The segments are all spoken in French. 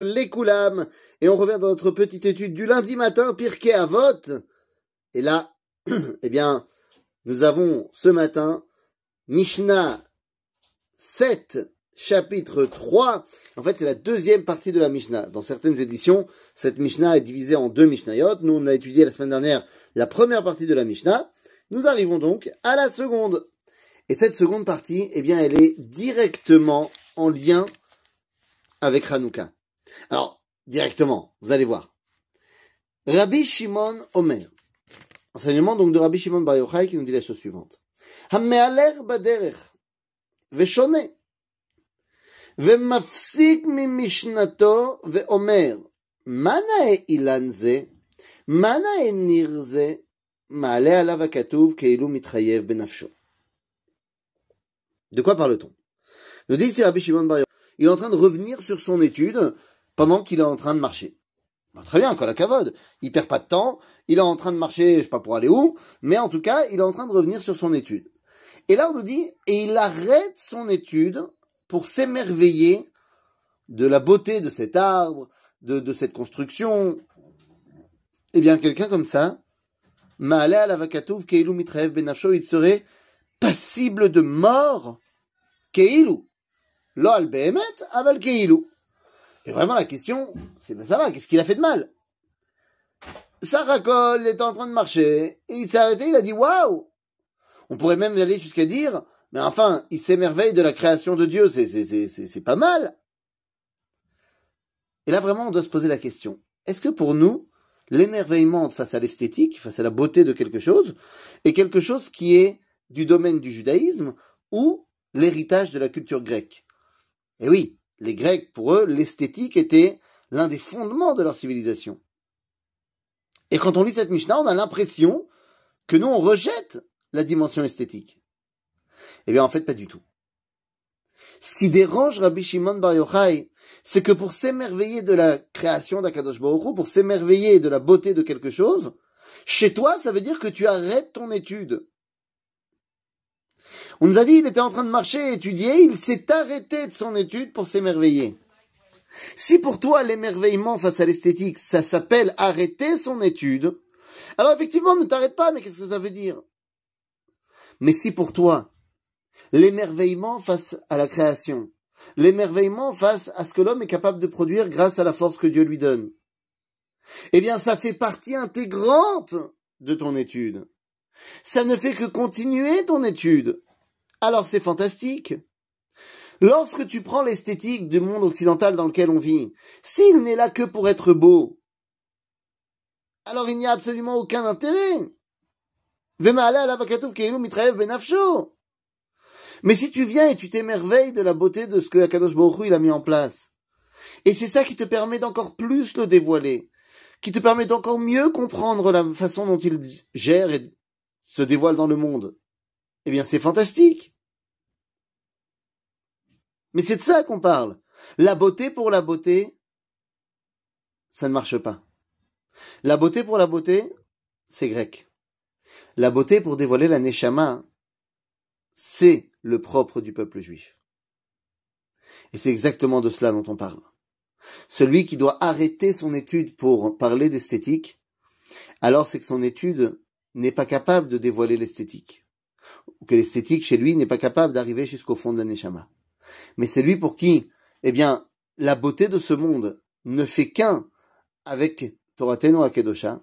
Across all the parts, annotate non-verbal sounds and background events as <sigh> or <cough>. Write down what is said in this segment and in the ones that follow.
les Koulam. Et on revient dans notre petite étude du lundi matin, Pirkei Avot. Et là, <clears throat> eh bien, nous avons ce matin Mishnah 7, chapitre 3. En fait, c'est la deuxième partie de la Mishnah. Dans certaines éditions, cette Mishnah est divisée en deux Mishnayot. Nous, on a étudié la semaine dernière la première partie de la Mishnah. Nous arrivons donc à la seconde. Et cette seconde partie, eh bien, elle est directement en lien avec Hanouka. Alors, directement, vous allez voir. Rabbi Shimon Omer. Enseignement donc de Rabbi Shimon Bar Yochai qui nous dit la chose suivante. המהלך בדרך ושונה ומפסיק ממשנתו ואומר מה נאה אילן זה? מה נאה ניר זה? מעלה עליו הכתוב כאילו מתחייב בנפשו. De quoi parle-t-on Nous dit ici Rabbi Shimon Bar Yochai. Il est en train de revenir sur son étude pendant qu'il est en train de marcher. Bah, très bien, la cavode. Il perd pas de temps, il est en train de marcher, je sais pas pour aller où, mais en tout cas, il est en train de revenir sur son étude. Et là, on nous dit, et il arrête son étude pour s'émerveiller de la beauté de cet arbre, de, cette construction. Eh bien, quelqu'un comme ça, Ma'ale la vakatouv Keilu Mitrev Benafsho, il serait passible de mort. Keilu. Lo al aval Keilu. Et vraiment, la question, c'est, ben ça va, qu'est-ce qu'il a fait de mal? Sarah était en train de marcher, et il s'est arrêté, il a dit, waouh! On pourrait même aller jusqu'à dire, mais enfin, il s'émerveille de la création de Dieu, c'est, c'est, pas mal. Et là, vraiment, on doit se poser la question. Est-ce que pour nous, l'émerveillement face à l'esthétique, face à la beauté de quelque chose, est quelque chose qui est du domaine du judaïsme ou l'héritage de la culture grecque? Et oui, les Grecs, pour eux, l'esthétique était l'un des fondements de leur civilisation. Et quand on lit cette Mishnah, on a l'impression que nous, on rejette la dimension esthétique. Eh bien, en fait, pas du tout. Ce qui dérange Rabbi Shimon Bar Yochai, c'est que pour s'émerveiller de la création d'Akadosh Baruch pour s'émerveiller de la beauté de quelque chose, chez toi, ça veut dire que tu arrêtes ton étude. On nous a dit, il était en train de marcher et étudier, il s'est arrêté de son étude pour s'émerveiller. Si pour toi l'émerveillement face à l'esthétique, ça s'appelle arrêter son étude, alors effectivement ne t'arrête pas, mais qu'est-ce que ça veut dire? Mais si pour toi l'émerveillement face à la création, l'émerveillement face à ce que l'homme est capable de produire grâce à la force que Dieu lui donne, eh bien ça fait partie intégrante de ton étude. Ça ne fait que continuer ton étude. Alors c'est fantastique. Lorsque tu prends l'esthétique du monde occidental dans lequel on vit, s'il n'est là que pour être beau, alors il n'y a absolument aucun intérêt. Mais si tu viens et tu t'émerveilles de la beauté de ce que Akadosh Baruch a mis en place, et c'est ça qui te permet d'encore plus le dévoiler, qui te permet d'encore mieux comprendre la façon dont il gère et se dévoile dans le monde, eh bien c'est fantastique. Mais c'est de ça qu'on parle. La beauté pour la beauté, ça ne marche pas. La beauté pour la beauté, c'est grec. La beauté pour dévoiler la Neshama, c'est le propre du peuple juif. Et c'est exactement de cela dont on parle. Celui qui doit arrêter son étude pour parler d'esthétique, alors c'est que son étude n'est pas capable de dévoiler l'esthétique. Ou que l'esthétique chez lui n'est pas capable d'arriver jusqu'au fond de la Neshama mais c'est lui pour qui, eh bien, la beauté de ce monde ne fait qu'un avec Torateno Akedosha,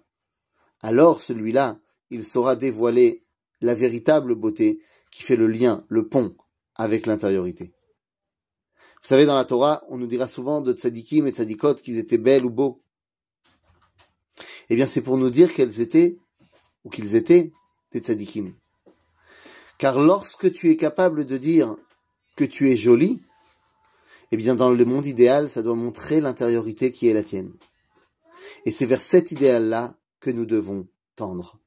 alors celui-là, il saura dévoiler la véritable beauté qui fait le lien, le pont avec l'intériorité. Vous savez, dans la Torah, on nous dira souvent de tzadikim et tzadikot qu'ils étaient belles ou beaux. Eh bien, c'est pour nous dire qu'elles étaient, ou qu'ils étaient, des tzadikim. Car lorsque tu es capable de dire que tu es jolie, eh bien dans le monde idéal, ça doit montrer l'intériorité qui est la tienne. Et c'est vers cet idéal-là que nous devons tendre.